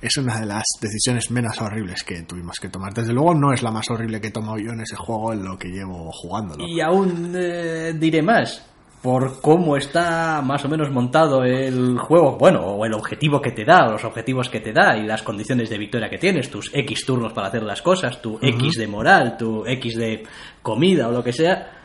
Speaker 2: es una de las decisiones menos horribles que tuvimos que tomar. Desde luego no es la más horrible que he tomado yo en ese juego en lo que llevo jugándolo.
Speaker 1: Y aún eh, diré más, por cómo está más o menos montado el juego, bueno, o el objetivo que te da, o los objetivos que te da y las condiciones de victoria que tienes, tus X turnos para hacer las cosas, tu X de moral, tu X de comida o lo que sea,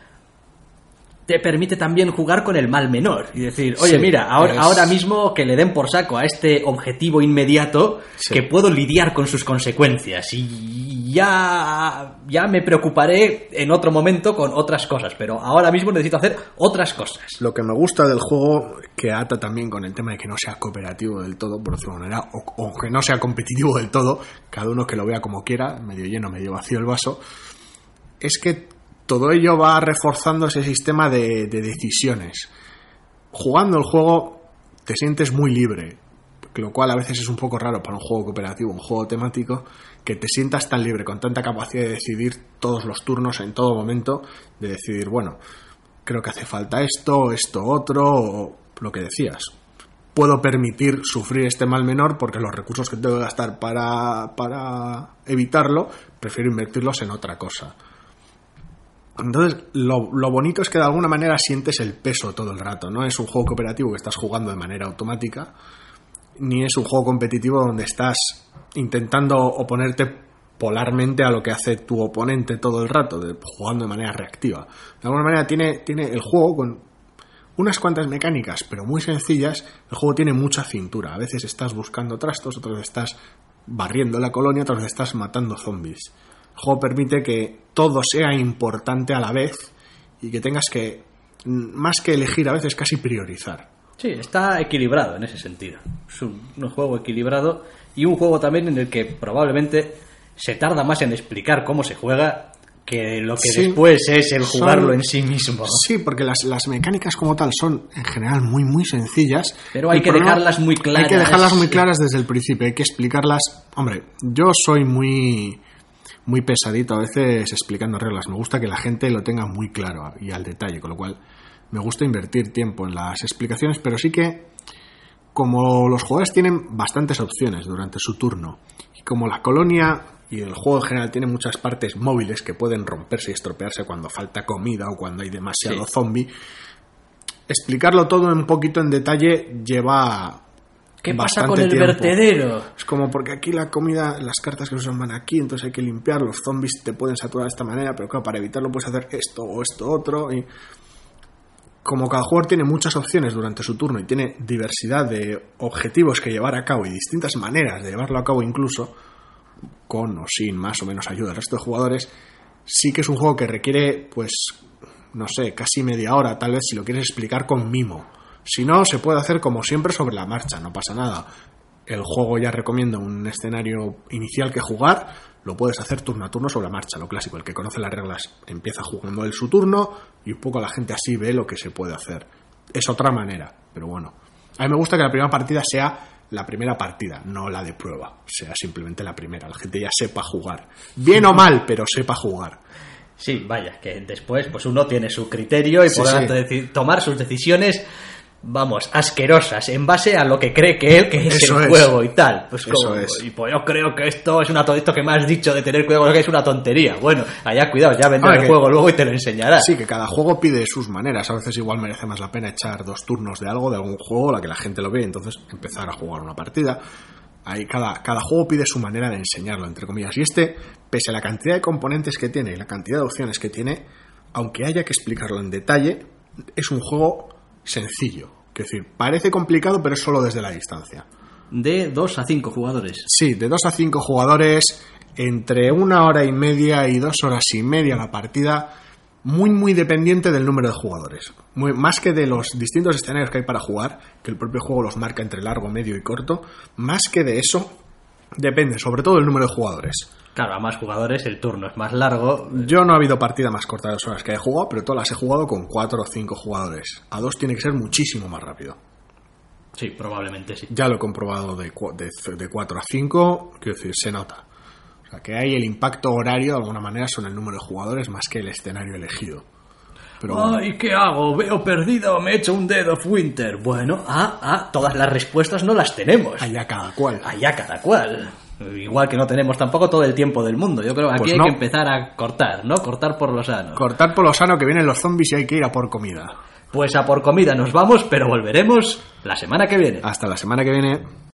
Speaker 1: te permite también jugar con el mal menor y decir, oye,
Speaker 2: Sí,
Speaker 1: mira, ahora,
Speaker 2: es-
Speaker 1: ahora mismo que le den por saco a este objetivo inmediato,
Speaker 2: Sí.
Speaker 1: que puedo lidiar con sus consecuencias y ya, ya me preocuparé en otro momento con otras cosas, pero ahora mismo necesito hacer otras cosas.
Speaker 2: Lo que me gusta del juego, que ata también con el tema de que no sea cooperativo del todo, por decirlo de alguna manera, o, o que no sea competitivo del todo, cada uno que lo vea como quiera, medio lleno, medio vacío el vaso, es que todo ello va reforzando ese sistema de, de decisiones. Jugando el juego te sientes muy libre, lo cual a veces es un poco raro para un juego cooperativo, un juego temático, que te sientas tan libre, con tanta capacidad de decidir todos los turnos en todo momento, de decidir, bueno, creo que hace falta esto, esto otro, o lo que decías. Puedo permitir sufrir este mal menor porque los recursos que tengo que gastar para, para evitarlo, prefiero invertirlos en otra cosa. Entonces, lo, lo bonito es que de alguna manera sientes el peso todo el rato, ¿no? Es un juego cooperativo que estás jugando de manera automática ni es un juego competitivo donde estás intentando oponerte polarmente a lo que hace tu oponente todo el rato, jugando de manera reactiva. De alguna manera tiene, tiene el juego con unas cuantas mecánicas, pero muy sencillas, el juego tiene mucha cintura. A veces estás buscando trastos, otras estás barriendo la colonia, otras estás matando zombies. El juego permite que todo sea importante a la vez y que tengas que, mm, más que elegir, a veces casi priorizar.
Speaker 1: Sí, está equilibrado en ese sentido. Es un, un juego equilibrado y un juego también en el que probablemente se tarda más en explicar cómo se juega que lo que
Speaker 2: Sí.
Speaker 1: después es el
Speaker 2: Son-
Speaker 1: jugarlo en sí mismo.
Speaker 2: Sí, porque las, las mecánicas como tal son en general muy muy sencillas.
Speaker 1: Pero hay
Speaker 2: El
Speaker 1: que
Speaker 2: problema-
Speaker 1: dejarlas muy
Speaker 2: Hay que
Speaker 1: claras.
Speaker 2: dejarlas muy claras desde el principio, hay que explicarlas. Hombre, yo soy muy muy pesadito a veces explicando reglas. Me gusta que la gente lo tenga muy claro y al detalle, con lo cual me gusta invertir tiempo en las explicaciones, pero sí que como los jugadores tienen bastantes opciones durante su turno y como la colonia y el juego en general tiene muchas partes móviles que pueden romperse y estropearse cuando falta comida o cuando hay demasiado
Speaker 1: Sí.
Speaker 2: zombie, explicarlo todo un poquito en detalle lleva
Speaker 1: ¿Qué pasa con el
Speaker 2: tiempo.
Speaker 1: vertedero?
Speaker 2: Es como porque aquí la comida, las cartas que se usan van aquí, entonces hay que limpiar, los zombies te pueden saturar de esta manera, pero claro, para evitarlo puedes hacer esto o esto otro. Y como cada jugador tiene muchas opciones durante su turno y tiene diversidad de objetivos que llevar a cabo y distintas maneras de llevarlo a cabo incluso, con o sin más o menos ayuda del resto de jugadores, sí que es un juego que requiere, pues, no sé, casi media hora, tal vez si lo quieres explicar con mimo. Si no, se puede hacer como siempre sobre la marcha, no pasa nada. El juego ya recomienda un escenario inicial que jugar, lo puedes hacer turno a turno sobre la marcha, lo clásico. El que conoce las reglas empieza jugando él su turno y un poco la gente así ve lo que se puede hacer. Es otra manera, pero bueno. A mí me gusta que la primera partida sea la primera partida, no la de prueba, sea simplemente la primera. La gente ya sepa jugar. Bien o mal, pero sepa jugar.
Speaker 1: Sí, vaya, que después pues uno tiene su criterio y
Speaker 2: Sí,
Speaker 1: podrá
Speaker 2: sí.
Speaker 1: tomar sus decisiones, vamos, asquerosas, en base a lo que cree que él que es
Speaker 2: Eso
Speaker 1: el
Speaker 2: es.
Speaker 1: juego y tal. Pues
Speaker 2: Eso
Speaker 1: como-
Speaker 2: es.
Speaker 1: Y pues yo creo que esto es una to- esto que me has dicho de tener cuidado que es una tontería. Bueno, allá cuidado, ya vendrá el
Speaker 2: que-
Speaker 1: juego luego y te lo enseñará.
Speaker 2: Sí, que cada juego pide sus maneras. A veces igual merece más la pena echar dos turnos de algo, de algún juego, la que la gente lo ve, y entonces empezar a jugar una partida. Ahí cada, cada juego pide su manera de enseñarlo, entre comillas. Y este, pese a la cantidad de componentes que tiene y la cantidad de opciones que tiene, aunque haya que explicarlo en detalle, es un juego sencillo. Es decir, parece complicado, pero es solo desde la distancia.
Speaker 1: De 2 a 5 jugadores.
Speaker 2: Sí, de 2 a 5 jugadores, entre una hora y media y dos horas y media la partida, muy muy dependiente del número de jugadores. Muy- más que de los distintos escenarios que hay para jugar, que el propio juego los marca entre largo, medio y corto, más que de eso, depende sobre todo del número de jugadores.
Speaker 1: Claro, a más jugadores el turno es más largo.
Speaker 2: Yo no ha habido partida más corta de dos horas que he jugado, pero todas las he jugado con 4 o 5 jugadores. A dos tiene que ser muchísimo más rápido.
Speaker 1: Sí, probablemente sí.
Speaker 2: Ya lo he comprobado de, de, de 4 a 5, quiero decir, se nota. O sea, que hay el impacto horario, de alguna manera, son el número de jugadores más que el escenario elegido. Pero
Speaker 1: Ay, ¿qué hago? Veo perdido, me he hecho un Dead of Winter. Bueno, ah, ah, todas las respuestas no las tenemos.
Speaker 2: allá cada cual.
Speaker 1: Allá cada cual. Igual que no tenemos tampoco todo el tiempo del mundo. Yo creo que aquí
Speaker 2: Pues
Speaker 1: hay que empezar a cortar, ¿no? Cortar por lo sano.
Speaker 2: Cortar por lo sano que vienen los zombies y hay que ir a por comida.
Speaker 1: Pues a por comida nos vamos, pero volveremos la semana que viene.
Speaker 2: Hasta la semana que viene.